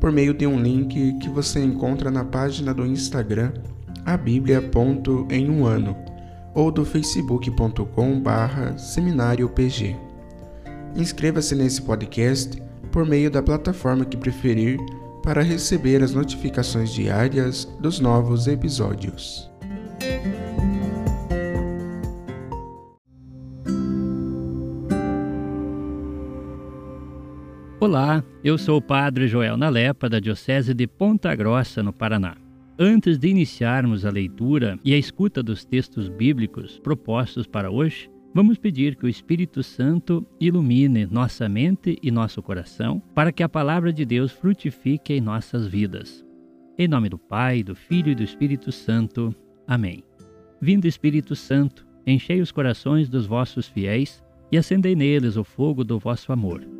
por meio de um link que você encontra na página do Instagram a em um ano ou do facebook.com/barra seminário PG. Inscreva-se nesse podcast por meio da plataforma que preferir para receber as notificações diárias dos novos episódios. Olá, eu sou o Padre Joel Nalepa, da Diocese de Ponta Grossa, no Paraná. Antes de iniciarmos a leitura e a escuta dos textos bíblicos propostos para hoje, vamos pedir que o Espírito Santo ilumine nossa mente e nosso coração para que a palavra de Deus frutifique em nossas vidas. Em nome do Pai, do Filho e do Espírito Santo. Amém. Vindo Espírito Santo, enchei os corações dos vossos fiéis e acendei neles o fogo do vosso amor.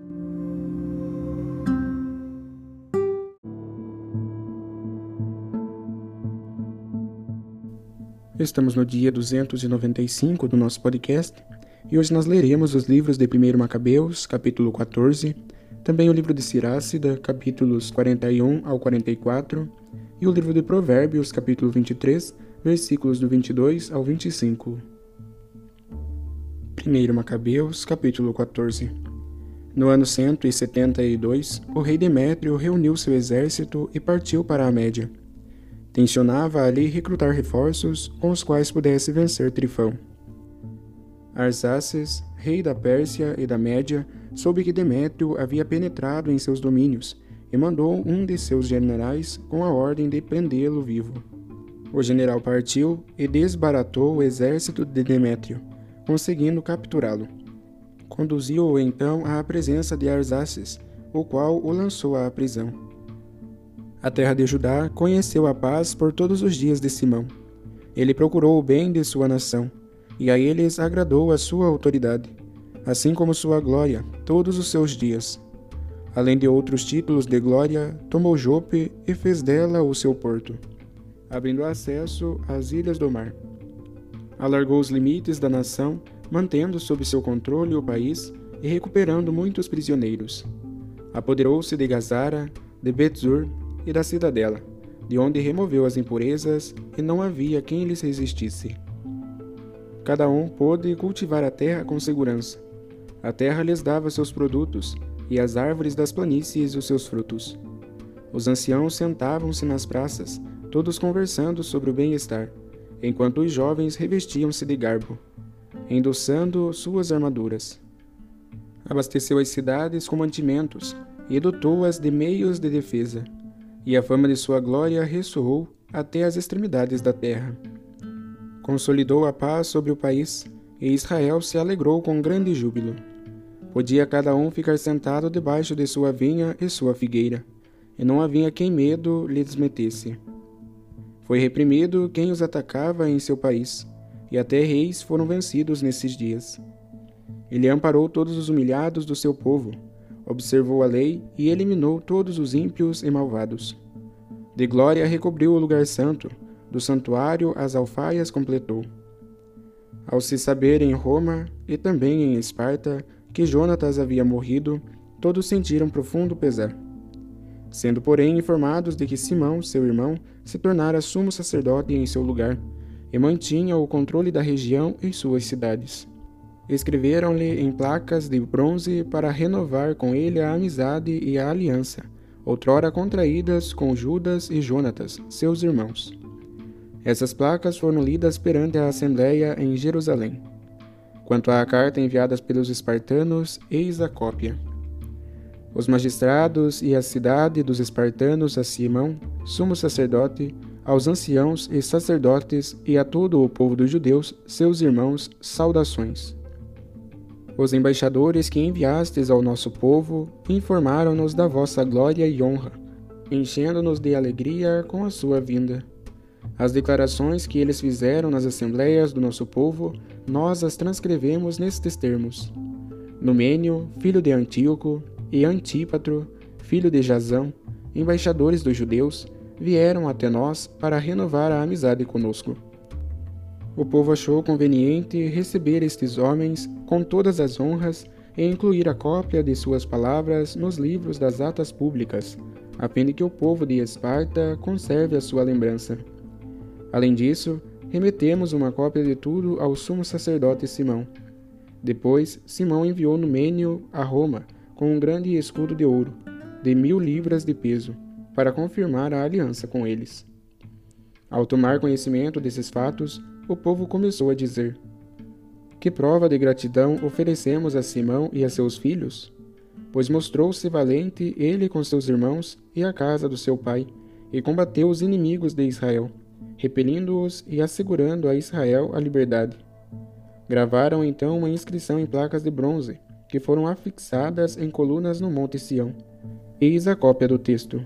Estamos no dia 295 do nosso podcast e hoje nós leremos os livros de 1 Macabeus, capítulo 14, também o livro de Sirácida, capítulos 41 ao 44, e o livro de Provérbios, capítulo 23, versículos do 22 ao 25. 1 Macabeus, capítulo 14 No ano 172, o rei Demétrio reuniu seu exército e partiu para a Média Tensionava ali recrutar reforços com os quais pudesse vencer Trifão. Arsaces, rei da Pérsia e da Média, soube que Demétrio havia penetrado em seus domínios e mandou um de seus generais com a ordem de prendê-lo vivo. O general partiu e desbaratou o exército de Demétrio, conseguindo capturá-lo. Conduziu-o então à presença de Arsaces, o qual o lançou à prisão. A terra de Judá conheceu a paz por todos os dias de Simão. Ele procurou o bem de sua nação, e a eles agradou a sua autoridade, assim como sua glória, todos os seus dias. Além de outros títulos de glória, tomou Jope e fez dela o seu porto, abrindo acesso às ilhas do mar. Alargou os limites da nação, mantendo sob seu controle o país e recuperando muitos prisioneiros. Apoderou-se de Gazara, de Betzur e da cidadela, de onde removeu as impurezas e não havia quem lhes resistisse. Cada um pôde cultivar a terra com segurança. A terra lhes dava seus produtos, e as árvores das planícies os seus frutos. Os anciãos sentavam-se nas praças, todos conversando sobre o bem-estar, enquanto os jovens revestiam-se de garbo, endossando suas armaduras. Abasteceu as cidades com mantimentos e dotou-as de meios de defesa e a fama de sua glória ressoou até as extremidades da terra. Consolidou a paz sobre o país, e Israel se alegrou com grande júbilo. Podia cada um ficar sentado debaixo de sua vinha e sua figueira, e não havia quem medo lhes metesse. Foi reprimido quem os atacava em seu país, e até reis foram vencidos nesses dias. Ele amparou todos os humilhados do seu povo, observou a lei e eliminou todos os ímpios e malvados. De glória recobriu o lugar santo, do santuário as alfaias completou. Ao se saber em Roma e também em Esparta que Jonatas havia morrido, todos sentiram profundo pesar. Sendo, porém, informados de que Simão, seu irmão, se tornara sumo sacerdote em seu lugar, e mantinha o controle da região e suas cidades. Escreveram-lhe em placas de bronze para renovar com ele a amizade e a aliança, outrora contraídas com Judas e Jonatas, seus irmãos. Essas placas foram lidas perante a Assembleia em Jerusalém. Quanto à carta enviada pelos espartanos, eis a cópia. Os magistrados e a cidade dos espartanos a Simão, sumo sacerdote, aos anciãos e sacerdotes e a todo o povo dos judeus, seus irmãos, saudações. Os embaixadores que enviastes ao nosso povo informaram-nos da vossa glória e honra, enchendo-nos de alegria com a sua vinda. As declarações que eles fizeram nas assembleias do nosso povo, nós as transcrevemos nestes termos. Numênio, filho de Antíoco, e Antípatro, filho de Jazão, embaixadores dos judeus, vieram até nós para renovar a amizade conosco. O povo achou conveniente receber estes homens com todas as honras e incluir a cópia de suas palavras nos livros das atas públicas, a fim de que o povo de Esparta conserve a sua lembrança. Além disso, remetemos uma cópia de tudo ao sumo sacerdote Simão. Depois, Simão enviou Numênio a Roma com um grande escudo de ouro, de mil libras de peso, para confirmar a aliança com eles. Ao tomar conhecimento desses fatos, o povo começou a dizer: Que prova de gratidão oferecemos a Simão e a seus filhos? Pois mostrou-se valente ele com seus irmãos e a casa do seu pai, e combateu os inimigos de Israel, repelindo-os e assegurando a Israel a liberdade. Gravaram então uma inscrição em placas de bronze, que foram afixadas em colunas no Monte Sião. Eis a cópia do texto.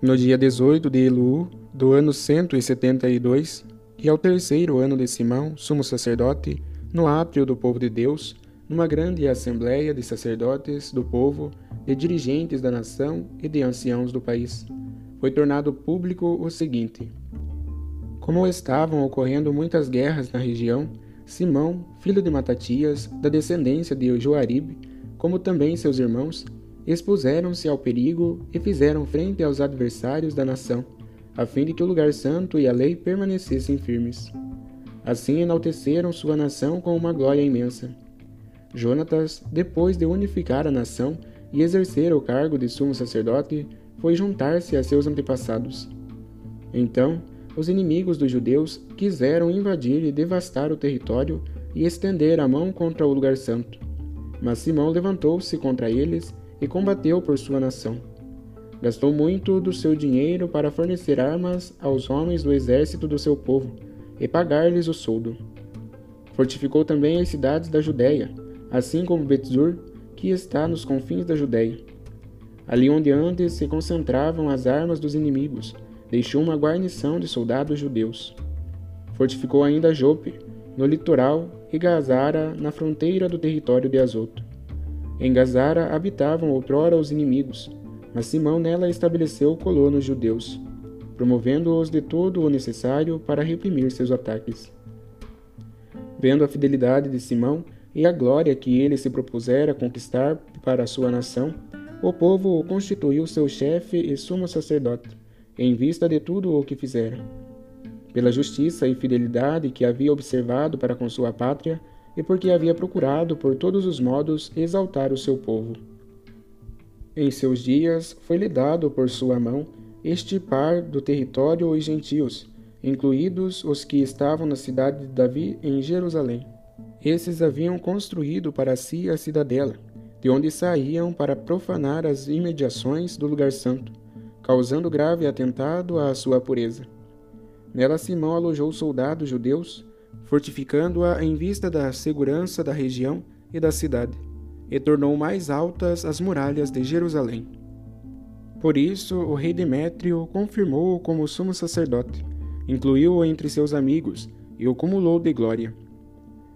No dia 18 de Elu, do ano 172, que é o terceiro ano de Simão, sumo sacerdote, no átrio do povo de Deus, numa grande assembleia de sacerdotes do povo, de dirigentes da nação e de anciãos do país, foi tornado público o seguinte: Como estavam ocorrendo muitas guerras na região, Simão, filho de Matatias, da descendência de Joaribe, como também seus irmãos, expuseram-se ao perigo e fizeram frente aos adversários da nação, a fim de que o lugar santo e a lei permanecessem firmes. Assim enalteceram sua nação com uma glória imensa. Jonatas, depois de unificar a nação e exercer o cargo de sumo sacerdote, foi juntar-se a seus antepassados. Então, os inimigos dos judeus quiseram invadir e devastar o território e estender a mão contra o lugar santo. Mas Simão levantou-se contra eles e combateu por sua nação. Gastou muito do seu dinheiro para fornecer armas aos homens do exército do seu povo e pagar-lhes o soldo. Fortificou também as cidades da Judéia, assim como Betzur, que está nos confins da Judéia. Ali onde antes se concentravam as armas dos inimigos, deixou uma guarnição de soldados judeus. Fortificou ainda Jope, no litoral, e Gazara, na fronteira do território de Azoto. Em Gazara habitavam outrora os inimigos, mas Simão nela estabeleceu colonos judeus, promovendo-os de todo o necessário para reprimir seus ataques. Vendo a fidelidade de Simão e a glória que ele se propusera conquistar para a sua nação, o povo o constituiu seu chefe e sumo sacerdote, em vista de tudo o que fizera. Pela justiça e fidelidade que havia observado para com sua pátria, e porque havia procurado por todos os modos exaltar o seu povo. Em seus dias foi-lhe dado por sua mão extirpar do território os gentios, incluídos os que estavam na cidade de Davi em Jerusalém. Esses haviam construído para si a cidadela, de onde saíam para profanar as imediações do lugar santo, causando grave atentado à sua pureza. Nela Simão alojou soldados judeus, fortificando-a em vista da segurança da região e da cidade e tornou mais altas as muralhas de Jerusalém. Por isso, o rei Demétrio confirmou-o como sumo sacerdote, incluiu-o entre seus amigos e o cumulou de glória.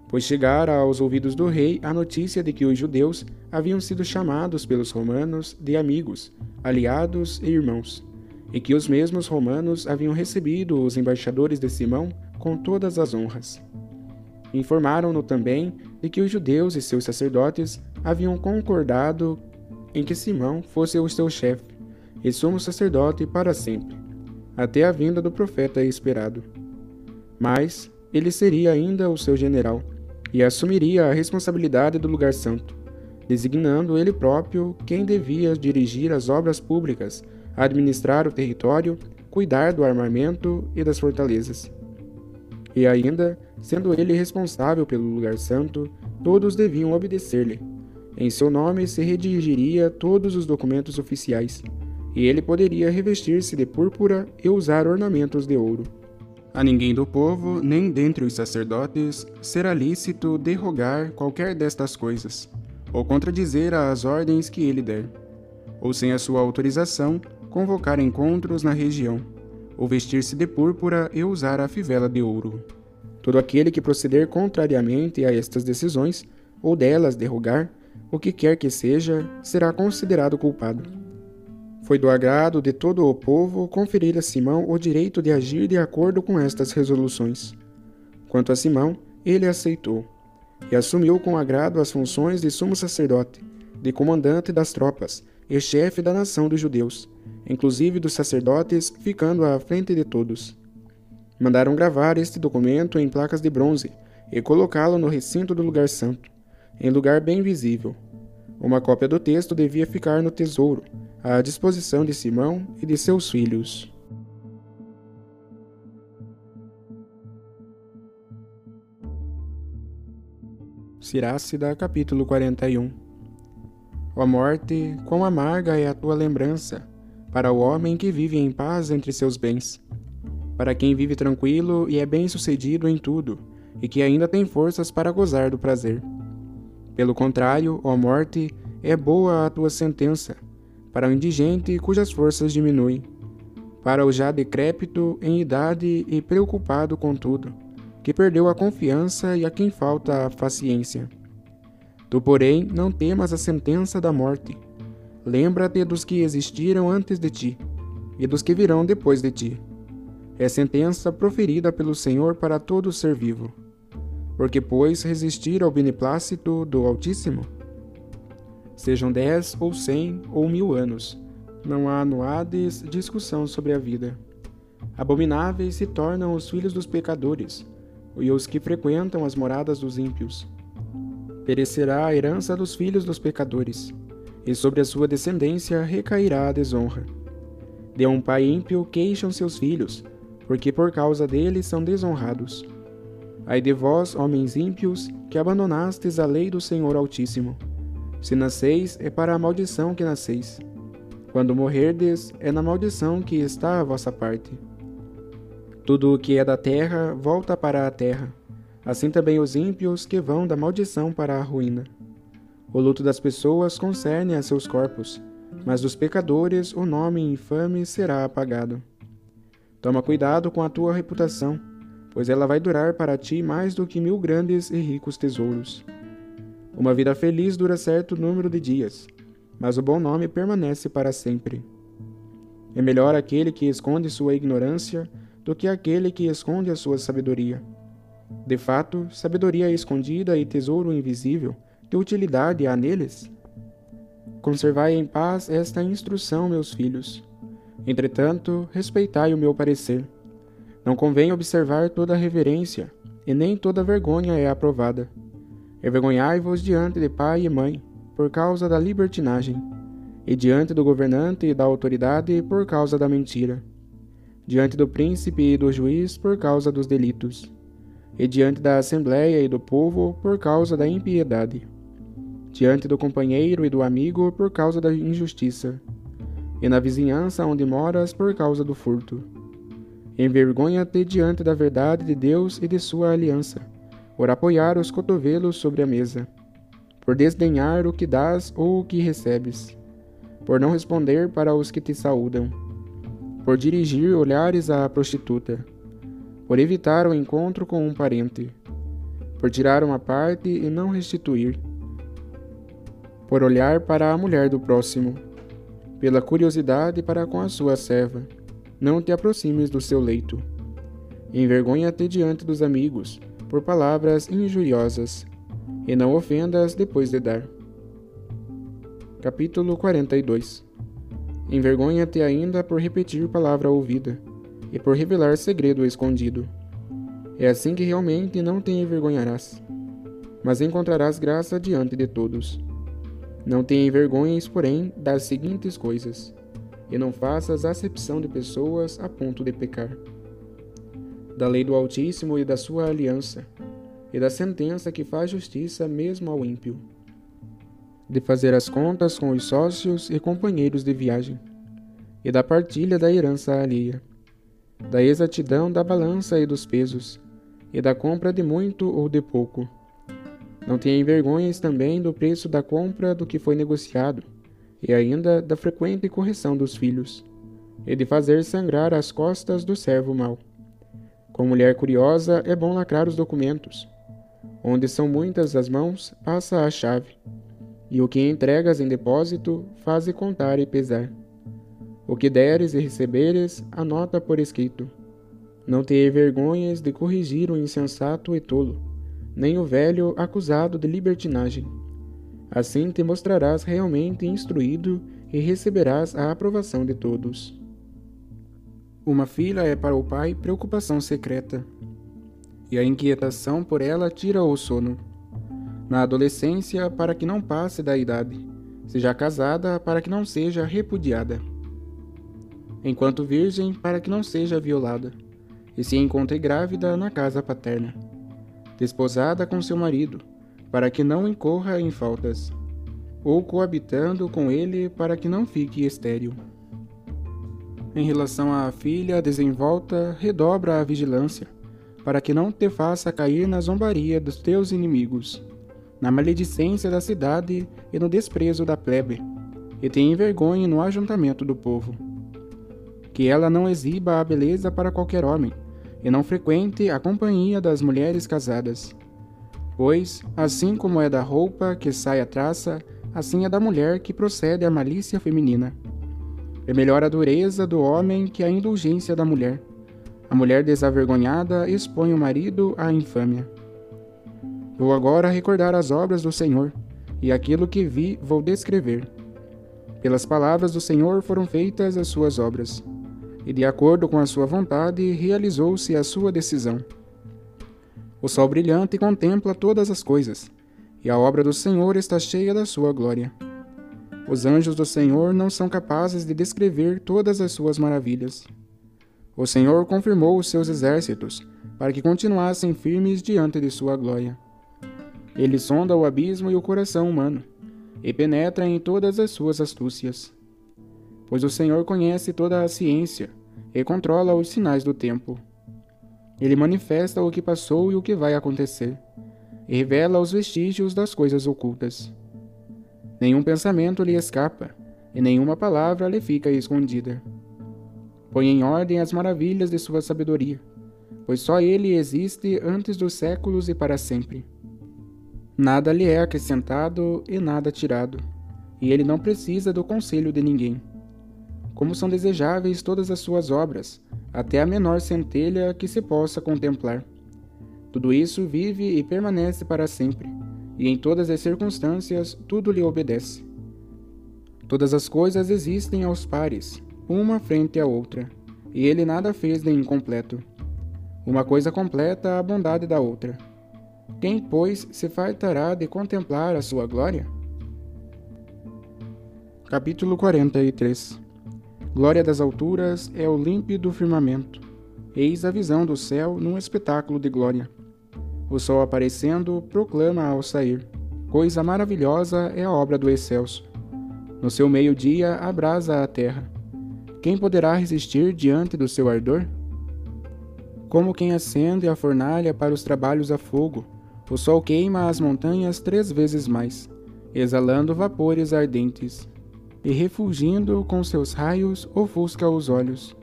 Pois chegara aos ouvidos do rei a notícia de que os judeus haviam sido chamados pelos romanos de amigos, aliados e irmãos, e que os mesmos romanos haviam recebido os embaixadores de Simão com todas as honras. Informaram-no também de que os judeus e seus sacerdotes haviam concordado em que Simão fosse o seu chefe e sumo sacerdote para sempre, até a vinda do profeta esperado. Mas ele seria ainda o seu general e assumiria a responsabilidade do lugar santo, designando ele próprio quem devia dirigir as obras públicas, administrar o território, cuidar do armamento e das fortalezas. E ainda, sendo ele responsável pelo lugar santo, todos deviam obedecer-lhe. Em seu nome se redigiria todos os documentos oficiais, e ele poderia revestir-se de púrpura e usar ornamentos de ouro. A ninguém do povo, nem dentre os sacerdotes, será lícito derrogar qualquer destas coisas, ou contradizer as ordens que ele der, ou sem a sua autorização, convocar encontros na região, ou vestir-se de púrpura e usar a fivela de ouro. Todo aquele que proceder contrariamente a estas decisões, ou delas derrogar, o que quer que seja, será considerado culpado. Foi do agrado de todo o povo conferir a Simão o direito de agir de acordo com estas resoluções. Quanto a Simão, ele aceitou e assumiu com agrado as funções de sumo sacerdote, de comandante das tropas e chefe da nação dos judeus, inclusive dos sacerdotes, ficando à frente de todos. Mandaram gravar este documento em placas de bronze e colocá-lo no recinto do lugar santo, em lugar bem visível. Uma cópia do texto devia ficar no tesouro, à disposição de Simão e de seus filhos. Sirácida, capítulo 41 Ó morte, quão amarga é a tua lembrança, para o homem que vive em paz entre seus bens, para quem vive tranquilo e é bem-sucedido em tudo, e que ainda tem forças para gozar do prazer. Pelo contrário, ó morte, é boa a tua sentença, para o indigente cujas forças diminuem, para o já decrépito em idade e preocupado com tudo, que perdeu a confiança e a quem falta a paciência. Tu, porém, não temas a sentença da morte. Lembra-te dos que existiram antes de ti e dos que virão depois de ti. É sentença proferida pelo Senhor para todo ser vivo. Porque, pois, resistir ao beneplácito do Altíssimo? sejam dez ou cem ou mil anos. Não há no Hades discussão sobre a vida. Abomináveis se tornam os filhos dos pecadores, e os que frequentam as moradas dos ímpios. Perecerá a herança dos filhos dos pecadores, e sobre a sua descendência recairá a desonra. De um pai ímpio queixam seus filhos, porque por causa dele são desonrados. Ai de vós, homens ímpios, que abandonastes a lei do Senhor Altíssimo. Se nasceis, é para a maldição que nasceis. Quando morrerdes, é na maldição que está a vossa parte. Tudo o que é da terra volta para a terra, assim também os ímpios que vão da maldição para a ruína. O luto das pessoas concerne a seus corpos, mas dos pecadores o nome infame será apagado. Toma cuidado com a tua reputação, pois ela vai durar para ti mais do que mil grandes e ricos tesouros. Uma vida feliz dura certo número de dias, mas o bom nome permanece para sempre. É melhor aquele que esconde sua ignorância do que aquele que esconde a sua sabedoria. De fato, sabedoria escondida e tesouro invisível, que utilidade há neles? Conservai em paz esta instrução, meus filhos. Entretanto, respeitai o meu parecer. Não convém observar toda reverência, e nem toda vergonha é aprovada. Envergonhai-vos diante de pai e mãe, por causa da libertinagem, e diante do governante e da autoridade, por causa da mentira, diante do príncipe e do juiz, por causa dos delitos, e diante da assembleia e do povo, por causa da impiedade, diante do companheiro e do amigo, por causa da injustiça, e na vizinhança onde moras, por causa do furto. Envergonha-te diante da verdade de Deus e de sua aliança por apoiar os cotovelos sobre a mesa, por desdenhar o que dás ou o que recebes, por não responder para os que te saúdam, por dirigir olhares à prostituta, por evitar o encontro com um parente, por tirar uma parte e não restituir, por olhar para a mulher do próximo, pela curiosidade para com a sua serva. Não te aproximes do seu leito. Envergonha-te diante dos amigos, por palavras injuriosas, e não ofendas depois de dar. Capítulo 42 Envergonha-te ainda por repetir palavra ouvida, e por revelar segredo escondido. É assim que realmente não te envergonharás, mas encontrarás graça diante de todos. Não te envergonhes, porém, das seguintes coisas, e não faças acepção de pessoas a ponto de pecar. Da lei do Altíssimo e da sua aliança, e da sentença que faz justiça mesmo ao ímpio de fazer as contas com os sócios e companheiros de viagem, e da partilha da herança alheia, da exatidão da balança e dos pesos, e da compra de muito ou de pouco. Não tenha vergonhas também do preço da compra do que foi negociado, e ainda da frequente correção dos filhos, e de fazer sangrar as costas do servo mau. Com mulher curiosa é bom lacrar os documentos. Onde são muitas as mãos, passa a chave e o que entregas em depósito, faze contar e pesar. O que deres e receberes, anota por escrito. Não te vergonhas de corrigir o insensato e tolo, nem o velho acusado de libertinagem. Assim te mostrarás realmente instruído e receberás a aprovação de todos. Uma filha é para o pai preocupação secreta, e a inquietação por ela tira o sono na adolescência para que não passe da idade, seja casada para que não seja repudiada, enquanto virgem para que não seja violada, e se encontre grávida na casa paterna, desposada com seu marido, para que não incorra em faltas, ou coabitando com ele para que não fique estéril. Em relação à filha desenvolta, redobra a vigilância, para que não te faça cair na zombaria dos teus inimigos na maledicência da cidade e no desprezo da plebe, e tem vergonha no ajuntamento do povo. Que ela não exiba a beleza para qualquer homem, e não frequente a companhia das mulheres casadas. Pois, assim como é da roupa que sai a traça, assim é da mulher que procede a malícia feminina. É melhor a dureza do homem que a indulgência da mulher. A mulher desavergonhada expõe o marido à infâmia. Vou agora recordar as obras do Senhor, e aquilo que vi vou descrever. Pelas palavras do Senhor foram feitas as suas obras, e de acordo com a sua vontade realizou-se a sua decisão. O sol brilhante contempla todas as coisas, e a obra do Senhor está cheia da sua glória. Os anjos do Senhor não são capazes de descrever todas as suas maravilhas. O Senhor confirmou os seus exércitos, para que continuassem firmes diante de sua glória. Ele sonda o abismo e o coração humano, e penetra em todas as suas astúcias. Pois o Senhor conhece toda a ciência e controla os sinais do tempo. Ele manifesta o que passou e o que vai acontecer, e revela os vestígios das coisas ocultas. Nenhum pensamento lhe escapa, e nenhuma palavra lhe fica escondida. Põe em ordem as maravilhas de sua sabedoria, pois só ele existe antes dos séculos e para sempre. Nada lhe é acrescentado e nada tirado, e ele não precisa do conselho de ninguém. Como são desejáveis todas as suas obras, até a menor centelha que se possa contemplar. Tudo isso vive e permanece para sempre, e em todas as circunstâncias tudo lhe obedece. Todas as coisas existem aos pares, uma frente à outra, e ele nada fez de incompleto. Uma coisa completa a bondade da outra quem, pois, se fartará de contemplar a sua glória? Capítulo 43 Glória das alturas é o límpido firmamento. Eis a visão do céu num espetáculo de glória. O sol aparecendo proclama ao sair: Coisa maravilhosa é a obra do excelso. No seu meio-dia abrasa a terra. Quem poderá resistir diante do seu ardor? Como quem acende a fornalha para os trabalhos a fogo, o sol queima as montanhas três vezes mais, exalando vapores ardentes, e refulgindo com seus raios ofusca os olhos.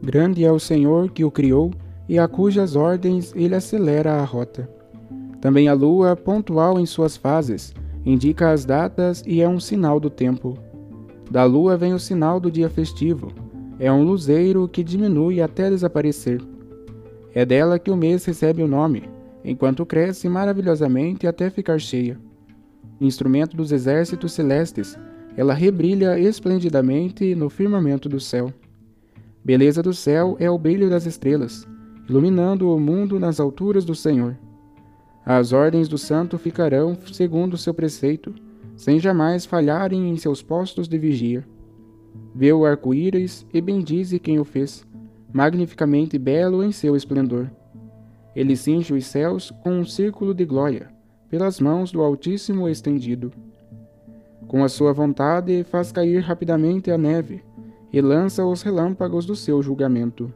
Grande é o Senhor que o criou e a cujas ordens ele acelera a rota. Também a lua, pontual em suas fases, indica as datas e é um sinal do tempo. Da lua vem o sinal do dia festivo, é um luzeiro que diminui até desaparecer. É dela que o mês recebe o nome, enquanto cresce maravilhosamente até ficar cheia. Instrumento dos exércitos celestes, ela rebrilha esplendidamente no firmamento do céu. Beleza do céu é o brilho das estrelas, iluminando o mundo nas alturas do Senhor. As ordens do santo ficarão segundo seu preceito, sem jamais falharem em seus postos de vigia. Vê o arco-íris e bendize quem o fez, magnificamente belo em seu esplendor. Ele cinge os céus com um círculo de glória, pelas mãos do Altíssimo estendido. Com a sua vontade faz cair rapidamente a neve e lança os relâmpagos do seu julgamento.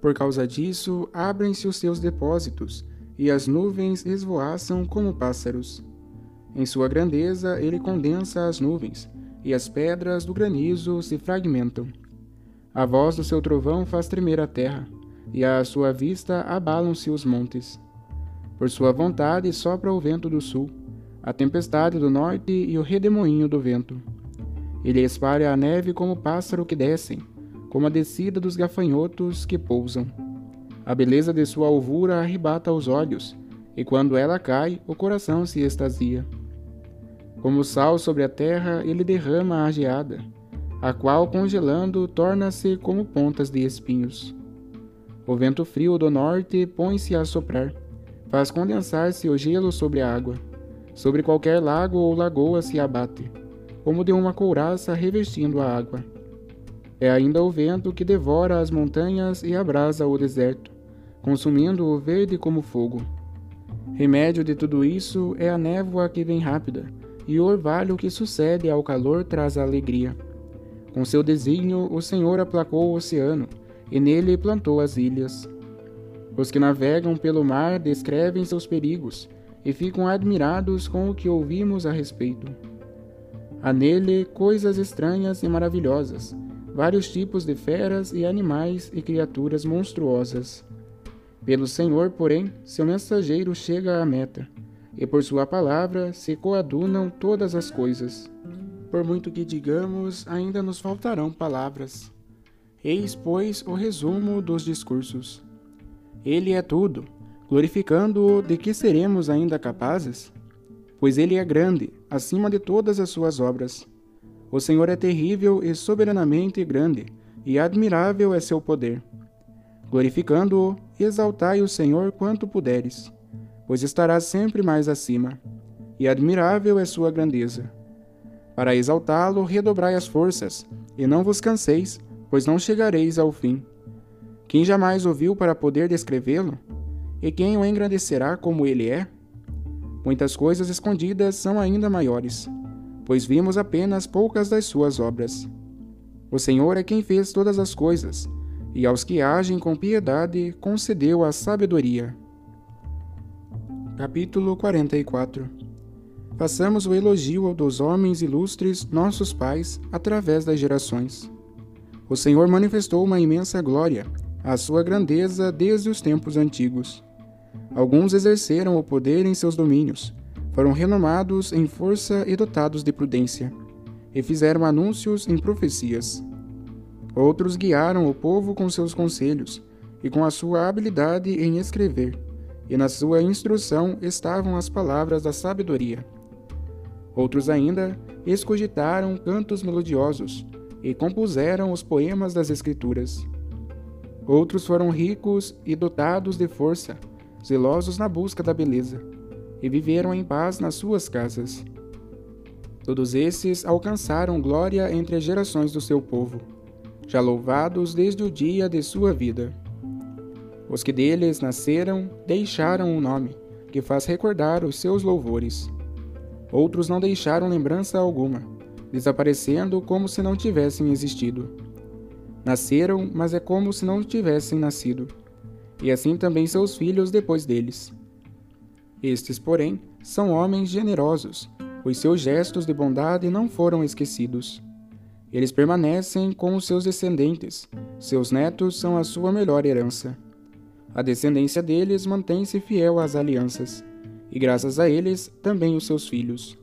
Por causa disso, abrem-se os seus depósitos, e as nuvens esvoaçam como pássaros. Em sua grandeza, ele condensa as nuvens, e as pedras do granizo se fragmentam. A voz do seu trovão faz tremer a terra, e à sua vista abalam-se os montes. Por sua vontade sopra o vento do sul, a tempestade do norte e o redemoinho do vento. Ele espalha a neve como pássaro que descem, como a descida dos gafanhotos que pousam. A beleza de sua alvura arrebata os olhos, e quando ela cai, o coração se extasia. Como sal sobre a terra, ele derrama a geada, a qual, congelando, torna-se como pontas de espinhos. O vento frio do norte põe-se a soprar, faz condensar-se o gelo sobre a água. Sobre qualquer lago ou lagoa se abate, como de uma couraça revestindo a água. É ainda o vento que devora as montanhas e abrasa o deserto, consumindo o verde como fogo. Remédio de tudo isso é a névoa que vem rápida, e o orvalho que sucede ao calor traz a alegria. Com seu desígnio, o Senhor aplacou o oceano, e nele plantou as ilhas. Os que navegam pelo mar descrevem seus perigos, e ficam admirados com o que ouvimos a respeito. Há nele coisas estranhas e maravilhosas, vários tipos de feras e animais e criaturas monstruosas. Pelo Senhor, porém, seu mensageiro chega à meta, e por sua palavra se coadunam todas as coisas. Por muito que digamos, ainda nos faltarão palavras. Eis, pois, o resumo dos discursos. Ele é tudo, glorificando-o de que seremos ainda capazes? Pois ele é grande, acima de todas as suas obras o Senhor é terrível e soberanamente grande, e admirável é seu poder. Glorificando-o, exaltai o Senhor quanto puderes, pois estará sempre mais acima, e admirável é sua grandeza. Para exaltá-lo, redobrai as forças, e não vos canseis, pois não chegareis ao fim. Quem jamais ouviu para poder descrevê-lo? E quem o engrandecerá como ele é? Muitas coisas escondidas são ainda maiores pois vimos apenas poucas das suas obras. O Senhor é quem fez todas as coisas, e aos que agem com piedade concedeu a sabedoria. Capítulo 44 Façamos o elogio dos homens ilustres, nossos pais, através das gerações. O Senhor manifestou uma imensa glória, a sua grandeza desde os tempos antigos. Alguns exerceram o poder em seus domínios, foram renomados em força e dotados de prudência, e fizeram anúncios em profecias. Outros guiaram o povo com seus conselhos e com a sua habilidade em escrever, e na sua instrução estavam as palavras da sabedoria. Outros ainda escogitaram cantos melodiosos e compuseram os poemas das Escrituras. Outros foram ricos e dotados de força, zelosos na busca da beleza e viveram em paz nas suas casas. Todos esses alcançaram glória entre as gerações do seu povo, já louvados desde o dia de sua vida. Os que deles nasceram deixaram um nome, que faz recordar os seus louvores. Outros não deixaram lembrança alguma, desaparecendo como se não tivessem existido. Nasceram, mas é como se não tivessem nascido, e assim também seus filhos depois deles. Estes, porém, são homens generosos, pois seus gestos de bondade não foram esquecidos. Eles permanecem com os seus descendentes, seus netos são a sua melhor herança. A descendência deles mantém-se fiel às alianças, e graças a eles também os seus filhos.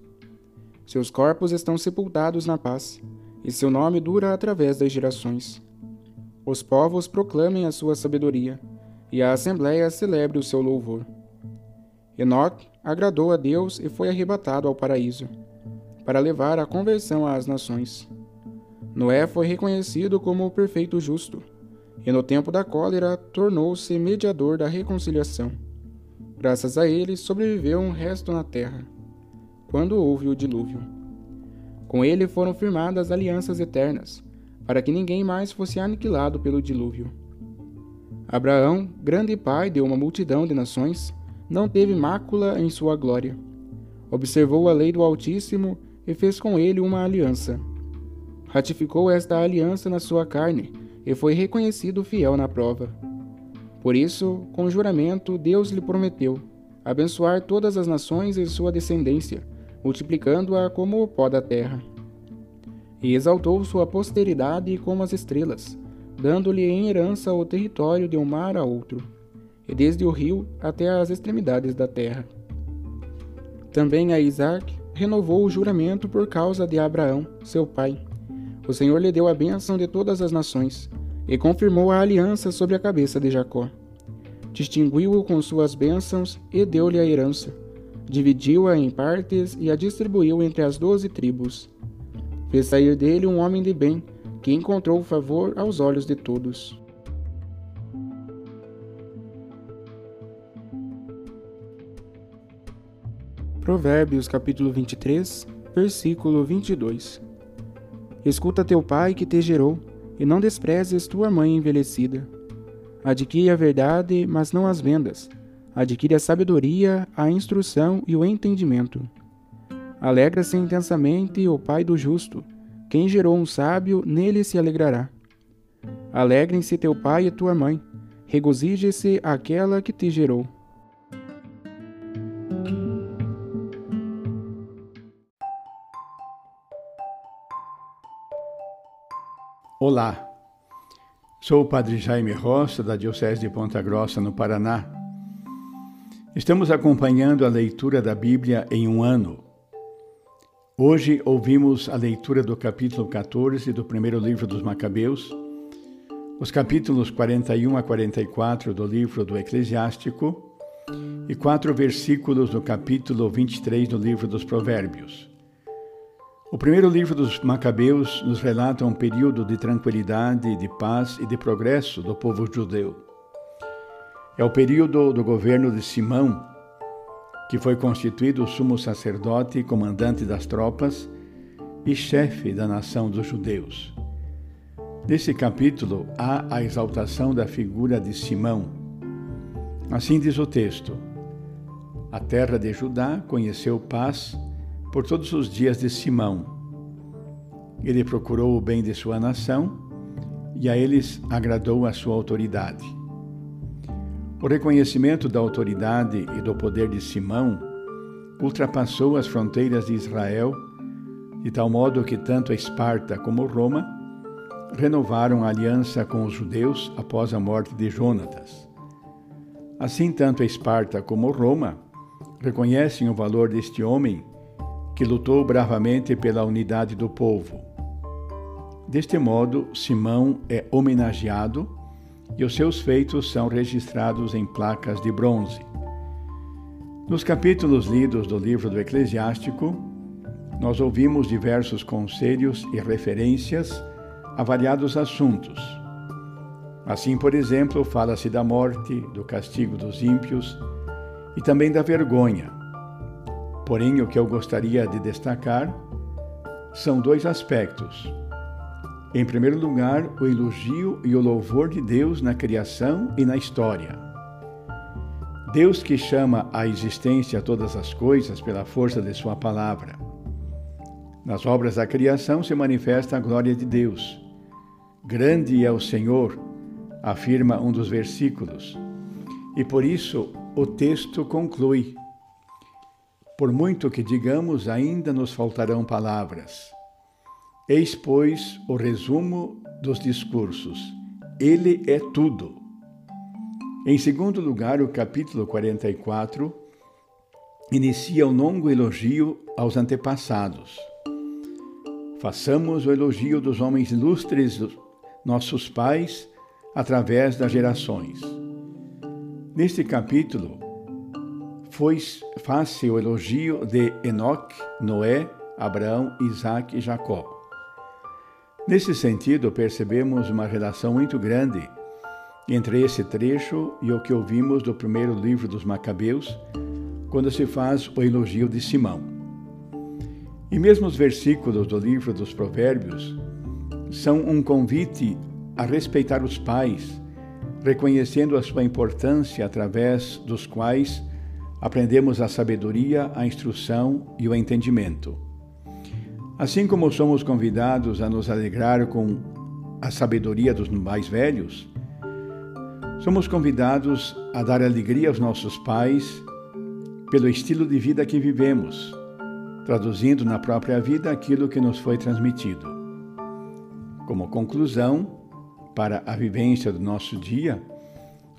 Seus corpos estão sepultados na paz, e seu nome dura através das gerações. Os povos proclamem a sua sabedoria, e a assembléia celebre o seu louvor. Enoque agradou a Deus e foi arrebatado ao paraíso, para levar a conversão às nações. Noé foi reconhecido como o perfeito justo, e no tempo da cólera tornou-se mediador da reconciliação. Graças a ele sobreviveu um resto na terra, quando houve o dilúvio. Com ele foram firmadas alianças eternas, para que ninguém mais fosse aniquilado pelo dilúvio. Abraão, grande pai de uma multidão de nações, não teve mácula em sua glória. Observou a lei do Altíssimo e fez com ele uma aliança. Ratificou esta aliança na sua carne e foi reconhecido fiel na prova. Por isso, com juramento, Deus lhe prometeu abençoar todas as nações em sua descendência, multiplicando-a como o pó da terra. E exaltou sua posteridade como as estrelas, dando-lhe em herança o território de um mar a outro, e desde o rio até as extremidades da terra. Também a Isaac renovou o juramento por causa de Abraão, seu pai. O Senhor lhe deu a bênção de todas as nações, e confirmou a aliança sobre a cabeça de Jacó. Distinguiu-o com suas bênçãos e deu-lhe a herança. Dividiu-a em partes e a distribuiu entre as doze tribos. Fez sair dele um homem de bem, que encontrou favor aos olhos de todos. Provérbios capítulo 23, versículo 22 Escuta teu pai que te gerou, e não desprezes tua mãe envelhecida. Adquire a verdade, mas não as vendas. Adquire a sabedoria, a instrução e o entendimento. Alegra-se intensamente o pai do justo. Quem gerou um sábio, nele se alegrará. Alegrem-se teu pai e tua mãe. Regozije-se aquela que te gerou. Olá, sou o Padre Jaime Roça, da Diocese de Ponta Grossa, no Paraná. Estamos acompanhando a leitura da Bíblia em um ano. Hoje ouvimos a leitura do capítulo 14 do primeiro livro dos Macabeus, os capítulos 41 a 44 do livro do Eclesiástico e quatro versículos do capítulo 23 do livro dos Provérbios. O primeiro livro dos Macabeus nos relata um período de tranquilidade, de paz e de progresso do povo judeu. É o período do governo de Simão, que foi constituído sumo sacerdote, comandante das tropas e chefe da nação dos judeus. Nesse capítulo há a exaltação da figura de Simão. Assim diz o texto: A terra de Judá conheceu paz por todos os dias de Simão. Ele procurou o bem de sua nação e a eles agradou a sua autoridade. O reconhecimento da autoridade e do poder de Simão ultrapassou as fronteiras de Israel, de tal modo que tanto Esparta como Roma renovaram a aliança com os judeus após a morte de Jonatas. Assim, tanto Esparta como Roma reconhecem o valor deste homem que lutou bravamente pela unidade do povo. Deste modo, Simão é homenageado e os seus feitos são registrados em placas de bronze. Nos capítulos lidos do livro do Eclesiástico, nós ouvimos diversos conselhos e referências a variados assuntos. Assim, por exemplo, fala-se da morte, do castigo dos ímpios e também da vergonha Porém, o que eu gostaria de destacar são dois aspectos. Em primeiro lugar, o elogio e o louvor de Deus na criação e na história. Deus que chama à existência todas as coisas pela força de Sua palavra. Nas obras da criação se manifesta a glória de Deus. Grande é o Senhor, afirma um dos versículos. E por isso o texto conclui: por muito que digamos, ainda nos faltarão palavras. Eis, pois, o resumo dos discursos. Ele é tudo. Em segundo lugar, o capítulo 44 inicia um longo elogio aos antepassados. Façamos o elogio dos homens ilustres, nossos pais, através das gerações. Neste capítulo, foi, faz-se o elogio de Enoque, Noé, Abraão, Isaac e Jacó. Nesse sentido, percebemos uma relação muito grande entre esse trecho e o que ouvimos do primeiro livro dos Macabeus, quando se faz o elogio de Simão. E mesmo os versículos do livro dos Provérbios são um convite a respeitar os pais, reconhecendo a sua importância através dos quais aprendemos a sabedoria, a instrução e o entendimento. Assim como somos convidados a nos alegrar com a sabedoria dos mais velhos, somos convidados a dar alegria aos nossos pais pelo estilo de vida que vivemos, traduzindo na própria vida aquilo que nos foi transmitido. Como conclusão, para a vivência do nosso dia,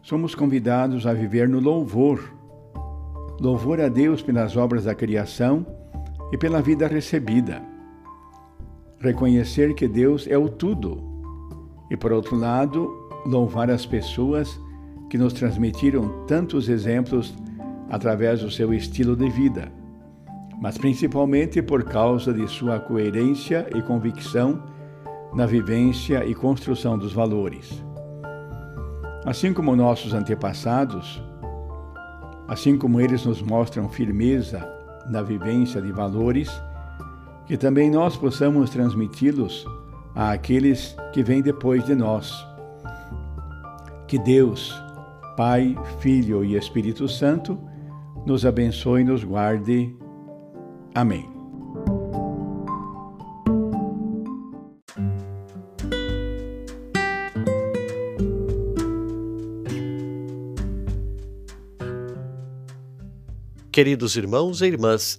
somos convidados a viver no louvor. Louvor a Deus pelas obras da criação e pela vida recebida reconhecer que Deus é o tudo e, por outro lado, louvar as pessoas que nos transmitiram tantos exemplos através do seu estilo de vida, mas principalmente por causa de sua coerência e convicção na vivência e construção dos valores. Assim como nossos antepassados, assim como eles nos mostram firmeza na vivência de valores, que também nós possamos transmiti-los àqueles que vêm depois de nós. Que Deus, Pai, Filho e Espírito Santo, nos abençoe e nos guarde. Amém. Queridos irmãos e irmãs,